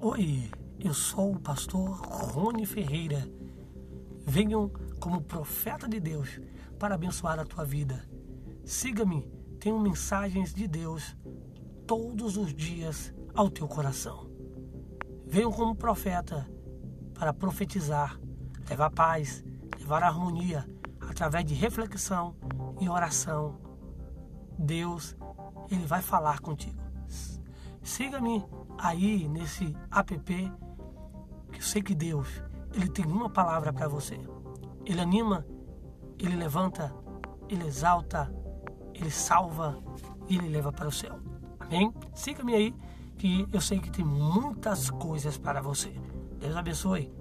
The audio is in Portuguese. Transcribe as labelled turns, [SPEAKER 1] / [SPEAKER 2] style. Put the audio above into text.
[SPEAKER 1] Oi, eu sou o pastor Rony Ferreira. Venham como profeta de Deus para abençoar a tua vida. Siga-me, tenho mensagens de Deus todos os dias ao teu coração. Venham como profeta para profetizar, levar paz, levar harmonia através de reflexão e oração. Deus, ele vai falar contigo. Siga-me aí nesse app que eu sei que Deus, ele tem uma palavra para você. Ele anima, ele levanta, ele exalta, ele salva e ele leva para o céu. Amém? Siga-me aí que eu sei que tem muitas coisas para você. Deus abençoe.